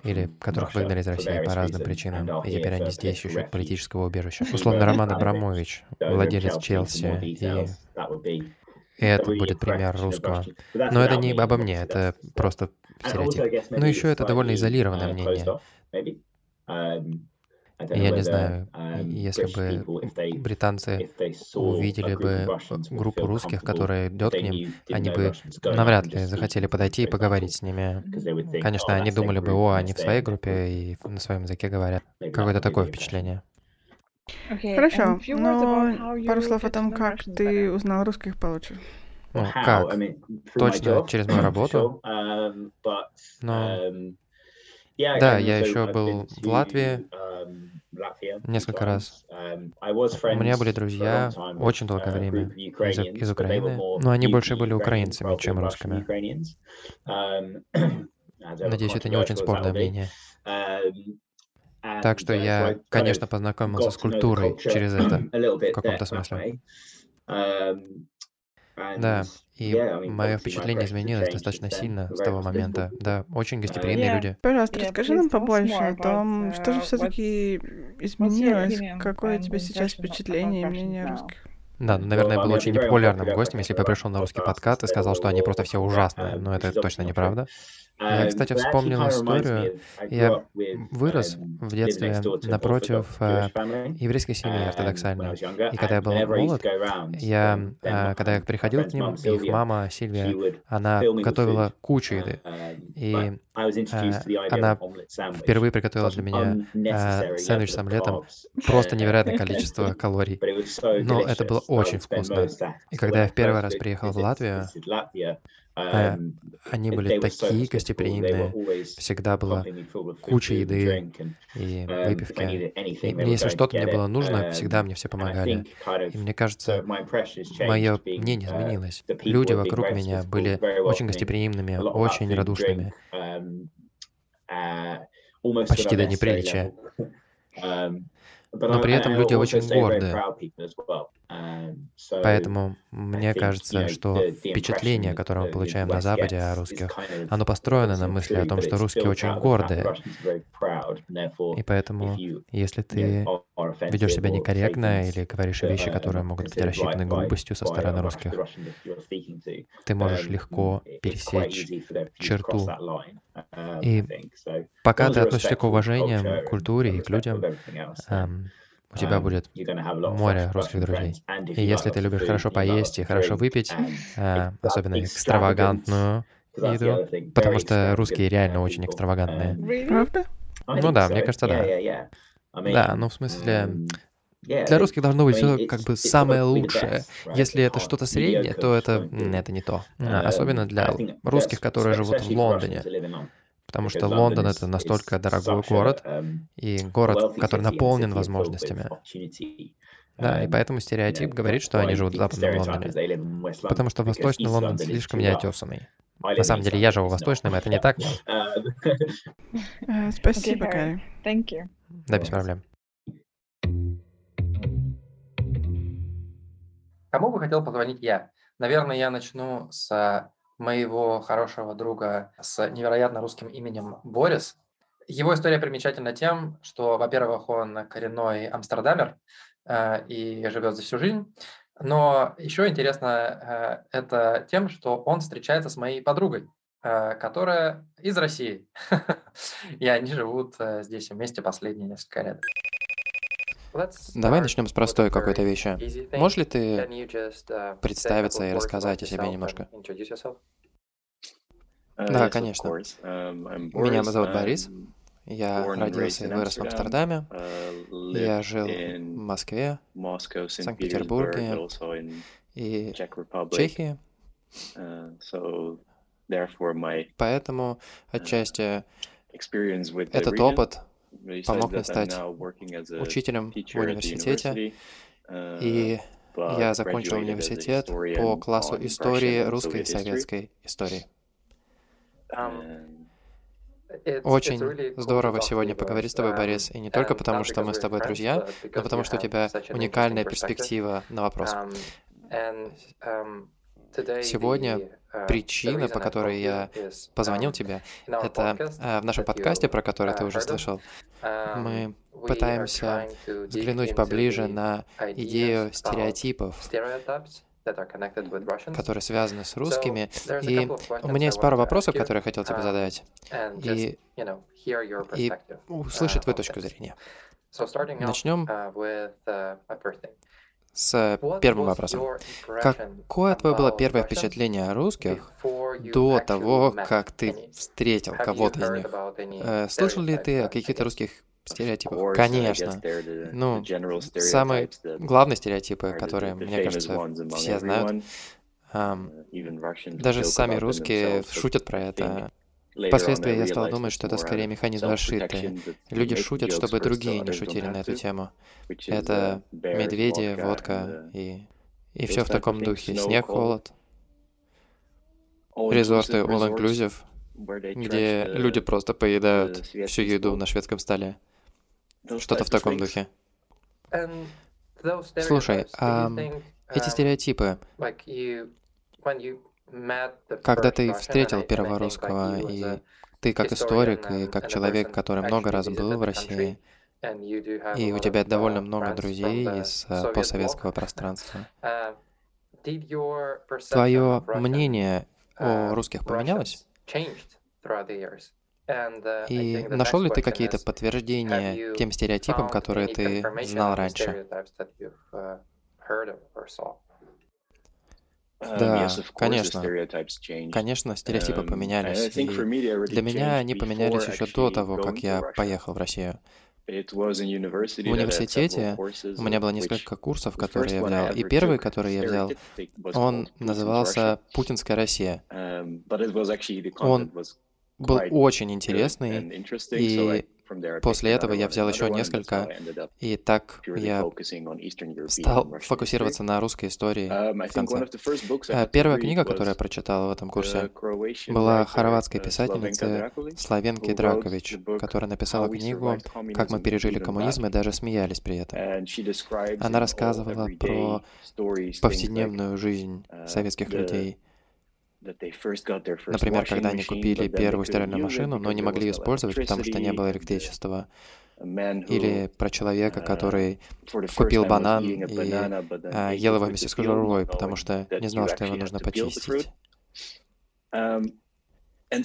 или которых выгнали из России по разным причинам, и теперь они здесь ищут политического убежища. Условно, Роман Абрамович, владелец Челси, и это будет пример русского. Но это не обо мне, это просто стереотип. Но еще это довольно изолированное мнение. Я не знаю, если бы британцы увидели бы группу русских, которая идет к ним, они бы навряд ли захотели подойти и поговорить с ними. Конечно, oh, они думали бы, о, они в своей группе и на своем языке говорят. Какое-то такое впечатление. Хорошо, но пару слов о том, как ты узнал русских получше. Ну, как? Точно через мою работу. Um, но um, да, я еще был в Латвии um, несколько раз. У меня были друзья очень долгое uh, время из, из Украины, но они больше были украинцами, чем русскими. *clears throat* Надеюсь, это не очень спорное мнение. Так что uh, я, конечно, познакомился с культурой через это *clears throat* в каком-то смысле. Да, и мое впечатление изменилось достаточно сильно с того момента. Да, очень гостеприимные люди. Пожалуйста, расскажи нам побольше о том, что же все-таки изменилось, какое у тебя сейчас впечатление и мнение русских. Да, ну, наверное, был очень непопулярным гостем, если бы я пришел на русский подкаст и сказал, что они просто все ужасные, но это точно неправда. Я, кстати, вспомнил историю. Я вырос в детстве напротив э, еврейской семьи ортодоксальной. И когда я был молод, я, э, когда я приходил к ним, их мама Сильвия, она готовила кучу еды. И э, она впервые приготовила для меня сэндвич с омлетом. Просто невероятное количество калорий. Но это было очень вкусно. И когда я в первый раз приехал в Латвию, а, они были такие гостеприимные, всегда была куча еды и uh, выпивки. И если что-то мне было нужно, um, всегда мне все помогали. И мне кажется, мое мнение uh, изменилось. Люди вокруг меня были очень гостеприимными, очень радушными. Um, uh, Почти до неприличия. *laughs* Um, но при этом люди очень гордые. Поэтому мне кажется, что впечатление, которое мы получаем на Западе о русских, оно построено на мысли о том, что русские очень гордые. И поэтому, если ты ведешь себя некорректно или говоришь вещи, которые могут быть рассчитаны грубостью со стороны русских, ты можешь легко пересечь черту И пока ты относишься к уважением, к культуре и к людям, у тебя будет море русских друзей. И если ты любишь хорошо поесть и хорошо выпить, э, особенно экстравагантную еду, потому что русские реально очень экстравагантные. Правда? Ну да, мне кажется, да. Да, ну в смысле, для русских должно быть все как бы самое лучшее. Если это что-то среднее, то это, это не то. Особенно для русских, которые живут в Лондоне. Потому что Лондон — это настолько дорогой город, и город, который наполнен возможностями. Да, и поэтому стереотип говорит, что они живут в Западном Лондоне. Потому что Восточный Лондон слишком неотесанный. На самом деле, я живу в Восточном, это не так. *laughs* *laughs* Спасибо, Гарри. *laughs* Да, без проблем. Кому бы хотел позвонить я? Наверное, я начну с моего хорошего друга с невероятно русским именем Борис. Его история примечательна тем, что, во-первых, он коренной амстердамер э, и живет за всю жизнь. Но еще интересно э, это тем, что он встречается с моей подругой, э, которая из России. *laughs* И они живут э, здесь вместе последние несколько лет. Давай начнем с простой какой-то вещи. Можешь ли ты представиться и рассказать о себе немножко? Uh, да, конечно. Um, Меня зовут Борис. Я родился и вырос в Амстердаме. Uh, Я жил в Москве, Санкт-Петербурге и Чехии. Поэтому отчасти этот опыт помог мне стать учителем в университете, uh, и я закончил университет по классу истории русской и советской истории. Очень здорово сегодня поговорить с тобой, Борис, и не только потому, что мы с тобой друзья, но потому что у тебя уникальная перспектива на вопрос. Сегодня uh, причина, по которой я позвонил um, тебе, это э, в нашем подкасте, про который ты uh, уже слышал, um, мы пытаемся взглянуть поближе на идею стереотипов, которые связаны с русскими. И у меня есть пару вопросов, которые я хотел тебе um, задать, и, и услышать твою точку зрения. Начнем с первым вопросом. Какое твое было первое впечатление о русских до того, как ты встретил кого-то из них? Э, слышал ли ты о каких-то русских стереотипах? Конечно. Ну, самые главные стереотипы, которые, мне кажется, все знают. Даже сами русские шутят про это. Впоследствии я стал думать, что это скорее механизм расшиты. Люди шутят, чтобы другие не шутили на эту тему. Это медведи, водка и... И все в таком духе. Снег, холод. Резорты all-inclusive, где люди просто поедают всю еду на шведском столе. Что-то в таком духе. Слушай, а эти стереотипы, когда ты встретил первого русского, и ты как историк, и как человек, который много раз был в России, и у тебя довольно много друзей из э, постсоветского пространства, *laughs* твое мнение о русских поменялось? И нашел ли ты какие-то подтверждения тем стереотипам, которые ты знал раньше? Um, да, конечно. Конечно, стереотипы uh, поменялись. И для меня они поменялись еще до того, как я поехал в Россию. В университете у меня было несколько курсов, которые я взял. И первый, который я взял, он назывался «Путинская Россия». Um, он был очень интересный, и После этого я взял еще несколько, и так я стал фокусироваться на русской истории в конце. А, первая книга, которую я прочитал в этом курсе, была хорватской писательницы Славенки Дракович, которая написала книгу «Как мы пережили коммунизм и даже смеялись при этом». Она рассказывала про повседневную жизнь советских людей, Например, когда они купили первую стиральную машину, но не могли ее использовать, потому что не было электричества. Или про человека, uh, который купил банан и а, ел его вместе с кожурой, потому что не знал, что его нужно почистить.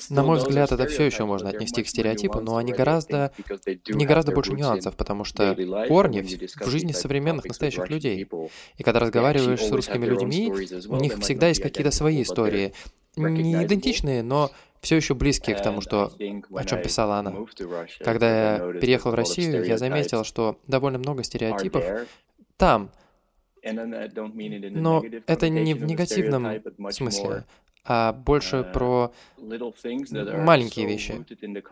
На мой взгляд, это все еще можно отнести к стереотипу, но они гораздо, не гораздо больше нюансов, потому что корни в, в жизни современных настоящих людей. И когда разговариваешь с русскими людьми, у них всегда есть какие-то свои истории, не идентичные, но все еще близкие к тому, что, о чем писала она. Когда я переехал в Россию, я заметил, что довольно много стереотипов там. Но это не в негативном смысле а больше uh, про маленькие вещи,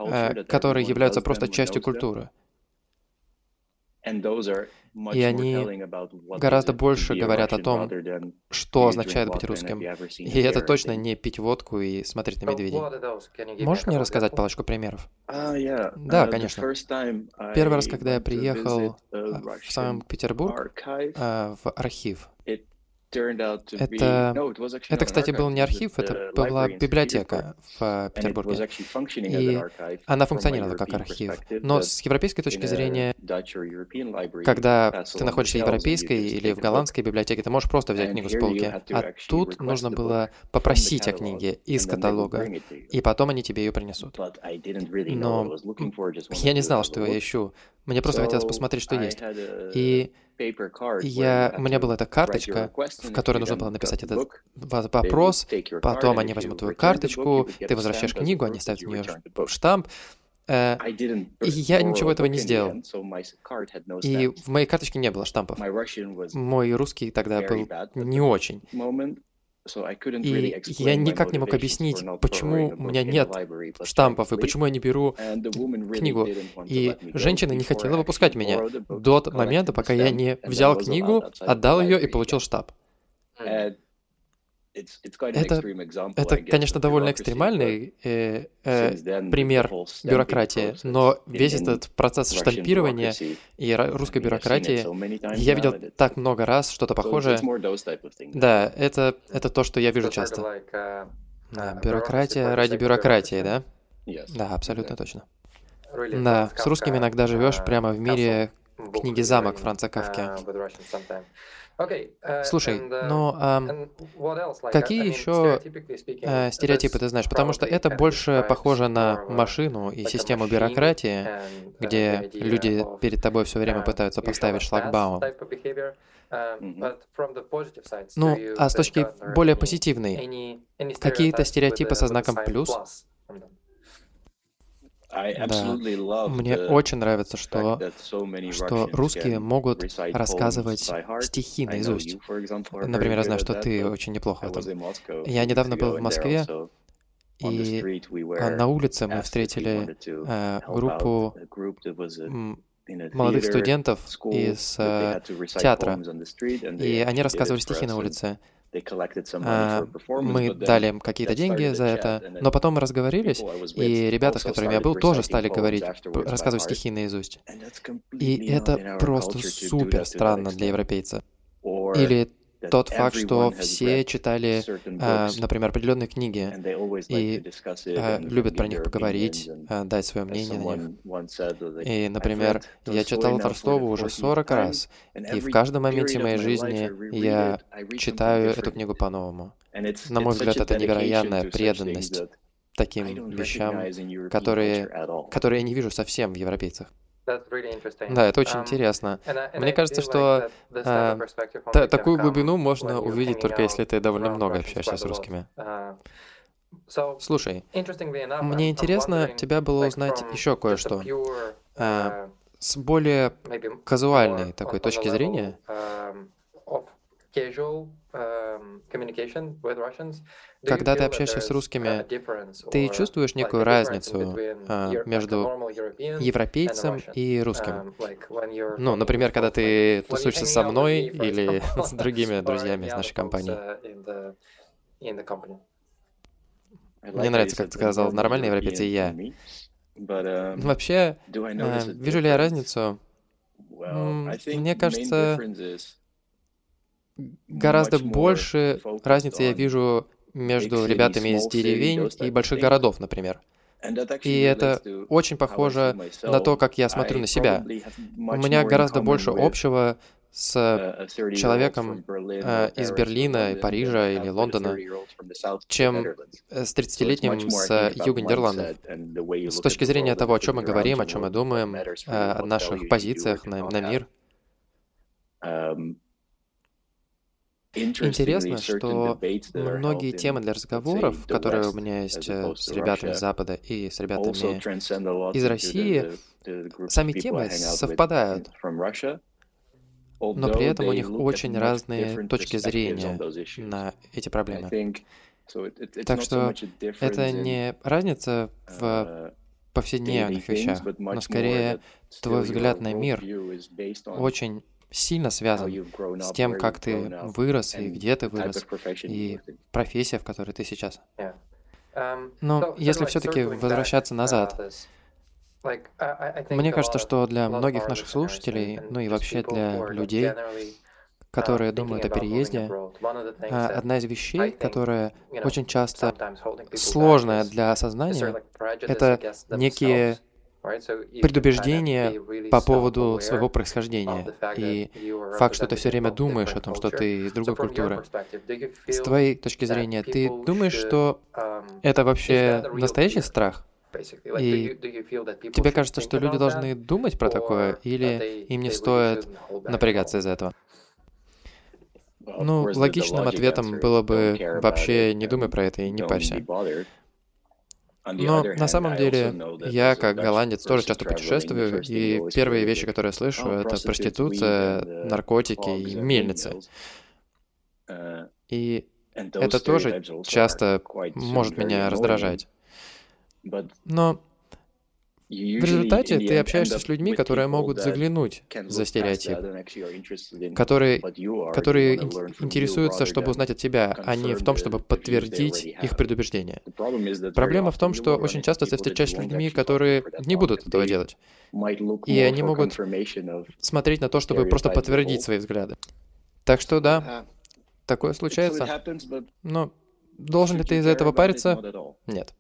э, которые являются просто частью культуры. И они гораздо больше говорят о том, что означает быть русским. И это точно не пить водку и смотреть на медведей. Можешь мне рассказать парочку примеров? Uh, да, uh, конечно. Первый раз, когда я приехал в Санкт-Петербург, в архив, это, это, кстати, был не архив, это была библиотека в Петербурге. И она функционировала как архив. Но с европейской точки зрения, когда ты находишься в европейской или в голландской библиотеке, ты можешь просто взять книгу с полки. А тут нужно было попросить о книге из каталога, и потом они тебе ее принесут. Но я не знал, что я ищу. Мне просто хотелось посмотреть, что есть. И я, у меня была эта карточка, в которой нужно было написать этот вопрос, потом они возьмут твою карточку, ты возвращаешь книгу, они ставят в нее штамп, э, и я ничего этого не сделал. И в моей карточке не было штампов. Мой русский тогда был не очень. И я никак не мог объяснить, почему у меня нет штампов и почему я не беру книгу. И женщина не хотела выпускать меня до момента, пока я не взял книгу, отдал ее и получил штамп. Это, это, конечно, довольно экстремальный э, э, пример бюрократии, но весь этот процесс штампирования и русской бюрократии, я видел так много раз что-то похожее. Да, это, это то, что я вижу часто. Uh, да, uh, бюрократия ради бюрократии, да? Да, абсолютно точно. Да, с русскими иногда живешь uh, прямо в мире книги «Замок» Франца Кавки. Uh, Слушай, ну какие еще э, стереотипы ты знаешь? Потому что это больше похоже на машину и систему бюрократии, uh, где люди перед тобой все время uh, пытаются поставить шлагбаум. Ну, а с точки более позитивной, какие-то стереотипы со знаком плюс? Да. Мне очень нравится, что, что русские могут рассказывать стихи наизусть. Например, я знаю, что ты очень неплохо в этом. Я недавно был в Москве, и на улице мы встретили э, группу молодых студентов из э, театра, и они рассказывали стихи на улице. А, мы дали им какие-то деньги за это, но потом мы разговорились, и ребята, с которыми я был, тоже стали говорить, рассказывать стихи наизусть. И это просто супер странно для европейца. Или тот факт, что все читали, э, например, определенные книги и э, любят про них поговорить, э, дать свое мнение на них. И, например, я читал Толстого уже 40 раз, и в каждом моменте моей жизни я читаю эту книгу по-новому. На мой взгляд, это невероятная преданность таким вещам, которые, которые я не вижу совсем в европейцах. Да, это очень um, интересно. Мне кажется, что а, та, такую глубину можно увидеть только если ты довольно много общаешься с русскими. Uh, Слушай, мне интересно тебя было узнать еще кое-что. А, с более казуальной такой точки зрения, um, когда ты общаешься с русскими, ты чувствуешь некую разницу а, между европейцем и русским? Um, ну, например, когда ты тусуешься со мной или *laughs* с другими *laughs* друзьями из нашей компании. Uh, Мне нравится, как ты сказал, нормальные европейцы и я. Um, Вообще, а, вижу ли я разницу? Мне кажется, гораздо больше разницы я вижу между ребятами из деревень и больших городов, например. И это очень похоже на то, как я смотрю на себя. У меня гораздо больше общего с человеком э, из Берлина, Парижа или Лондона, чем с 30-летним с юга Нидерландов. С точки зрения того, о чем мы говорим, о чем мы думаем, о наших позициях на, на мир. Интересно, что многие темы для разговоров, которые у меня есть э, с ребятами с Запада и с ребятами из России, сами темы совпадают, но при этом у них очень разные точки зрения на эти проблемы. Так что это не разница в uh, повседневных вещах, но скорее твой взгляд на мир очень сильно связан с тем, как ты вырос и где ты вырос, и профессия, в которой ты сейчас. Um, Но если все-таки возвращаться назад, uh, мне кажется, что для многих наших слушателей, ну и вообще для людей, uh, которые думают о переезде, а, одна из вещей, которая очень часто сложная для осознания, это некие предубеждение по поводу своего происхождения и факт, что ты все время думаешь о том, что ты из другой культуры. С твоей точки зрения, ты думаешь, что um, это вообще настоящий страх? И тебе кажется, что люди должны думать про такое, или им не стоит напрягаться из-за этого? Ну, логичным ответом было бы вообще не думай про это и не парься. Но на самом деле я, как голландец, тоже часто путешествую, и первые вещи, которые я слышу, это проституция, наркотики и мельницы. Uh, и это тоже часто может меня раздражать. Но в результате ты общаешься с людьми, которые могут заглянуть за стереотип, которые, которые интересуются, чтобы узнать от тебя, а не в том, чтобы подтвердить их предубеждения. Проблема в том, что очень часто ты встречаешься с людьми, которые не будут этого делать. И они могут смотреть на то, чтобы просто подтвердить свои взгляды. Так что да, такое случается. Но должен ли ты из-за этого париться? Нет.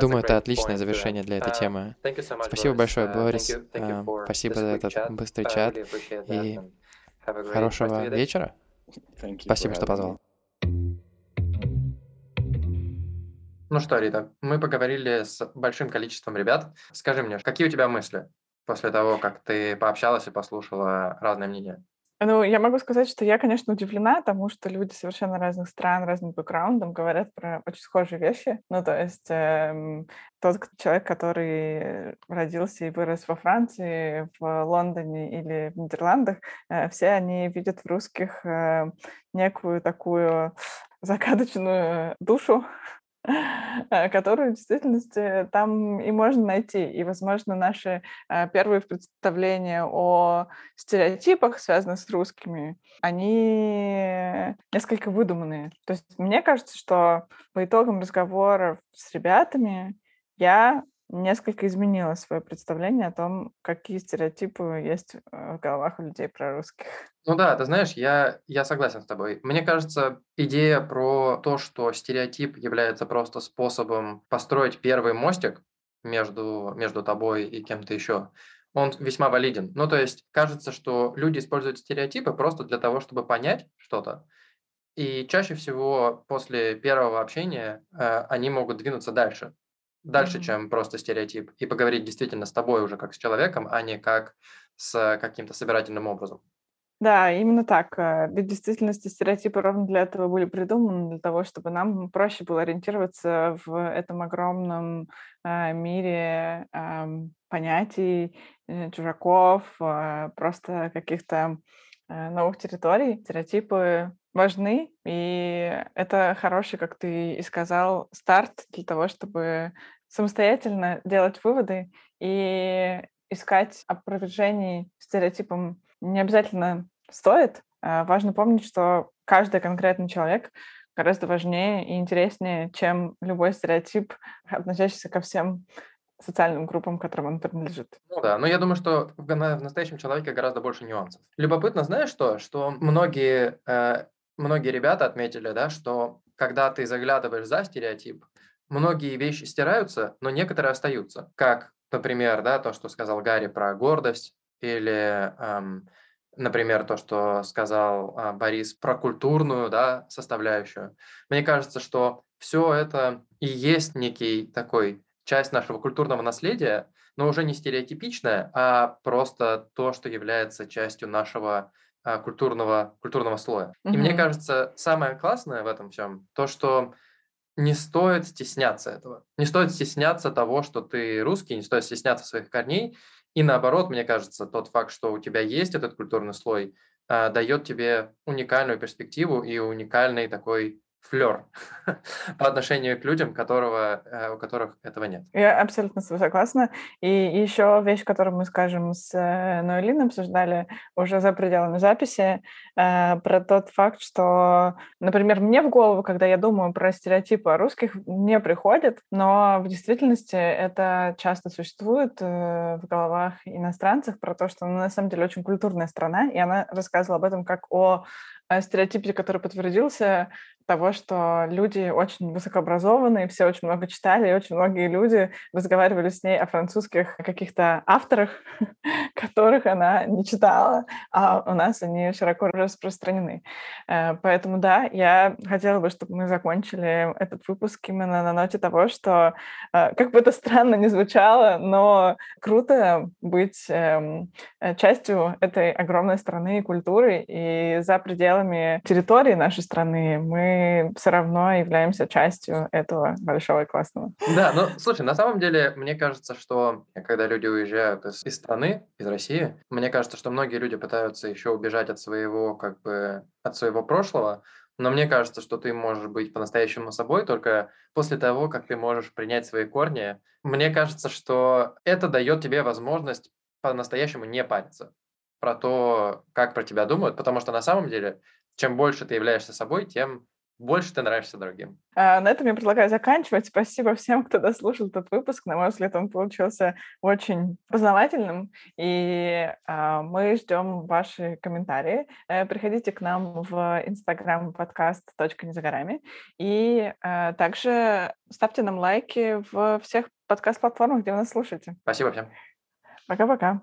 Думаю, это отличное завершение для этой uh, темы. Спасибо большое, uh, Борис. А, спасибо за этот быстрый чат. И хорошего вечера. Спасибо, что позвал. Ну что, Рита, мы поговорили с большим количеством ребят. Скажи мне, какие у тебя мысли после того, как ты пообщалась и послушала разные мнения? Ну, я могу сказать, что я, конечно, удивлена тому, что люди совершенно разных стран, разным бэкграундом говорят про очень схожие вещи. Ну, то есть эм, тот человек, который родился и вырос во Франции, в Лондоне или в Нидерландах, э, все они видят в русских э, некую такую загадочную душу, которую в действительности там и можно найти. И, возможно, наши э, первые представления о стереотипах, связанных с русскими, они несколько выдуманные. То есть мне кажется, что по итогам разговоров с ребятами я несколько изменила свое представление о том, какие стереотипы есть э, в головах у людей про русских. Ну да, ты знаешь, я, я согласен с тобой. Мне кажется, идея про то, что стереотип является просто способом построить первый мостик между, между тобой и кем-то еще, он весьма валиден. Ну, то есть, кажется, что люди используют стереотипы просто для того, чтобы понять что-то. И чаще всего после первого общения э, они могут двинуться дальше дальше, mm-hmm. чем просто стереотип, и поговорить действительно с тобой уже как с человеком, а не как с каким-то собирательным образом. Да, именно так. Э, ведь в действительности стереотипы ровно для этого были придуманы, для того, чтобы нам проще было ориентироваться в этом огромном э, мире э, понятий, э, чужаков, э, просто каких-то э, новых территорий. Стереотипы важны, и это хороший, как ты и сказал, старт для того, чтобы самостоятельно делать выводы и искать опровержений стереотипам не обязательно стоит. А важно помнить, что каждый конкретный человек гораздо важнее и интереснее, чем любой стереотип, относящийся ко всем социальным группам, которым он принадлежит. Ну да, но я думаю, что в, в настоящем человеке гораздо больше нюансов. Любопытно, знаешь что? Что многие э, многие ребята отметили, да, что когда ты заглядываешь за стереотип, многие вещи стираются, но некоторые остаются. Как, например, да, то, что сказал Гарри про гордость или например, то, что сказал а, Борис про культурную да, составляющую. Мне кажется, что все это и есть некий такой часть нашего культурного наследия, но уже не стереотипичная, а просто то, что является частью нашего а, культурного, культурного слоя. Mm-hmm. И мне кажется, самое классное в этом всем то, что не стоит стесняться этого. Не стоит стесняться того, что ты русский, не стоит стесняться своих корней. И наоборот, мне кажется, тот факт, что у тебя есть этот культурный слой, а, дает тебе уникальную перспективу и уникальный такой флер *laughs* по отношению к людям, которого, э, у которых этого нет. Я абсолютно согласна. И еще вещь, которую мы, скажем, с э, Ноэлин обсуждали уже за пределами записи, э, про тот факт, что, например, мне в голову, когда я думаю про стереотипы о русских, не приходит, но в действительности это часто существует в головах иностранцев про то, что она на самом деле очень культурная страна, и она рассказывала об этом как о стереотипе, который подтвердился, того, что люди очень высокообразованные, все очень много читали, и очень многие люди разговаривали с ней о французских каких-то авторах, *laughs* которых она не читала, а у нас они широко распространены. Э, поэтому да, я хотела бы, чтобы мы закончили этот выпуск именно на ноте того, что, э, как бы это странно ни звучало, но круто быть эм, частью этой огромной страны и культуры, и за пределами территории нашей страны мы все равно являемся частью этого большого и классного. Да, ну, слушай, на самом деле, мне кажется, что когда люди уезжают из, из страны, из России, мне кажется, что многие люди пытаются еще убежать от своего, как бы, от своего прошлого, но мне кажется, что ты можешь быть по-настоящему собой только после того, как ты можешь принять свои корни. Мне кажется, что это дает тебе возможность по-настоящему не париться про то, как про тебя думают, потому что на самом деле, чем больше ты являешься собой, тем больше ты нравишься другим. А, на этом я предлагаю заканчивать. Спасибо всем, кто дослушал этот выпуск. На мой взгляд, он получился очень познавательным. И а, мы ждем ваши комментарии. А, приходите к нам в Инстаграм подкаст «Точка не за горами». И а, также ставьте нам лайки в всех подкаст-платформах, где вы нас слушаете. Спасибо всем. Пока-пока.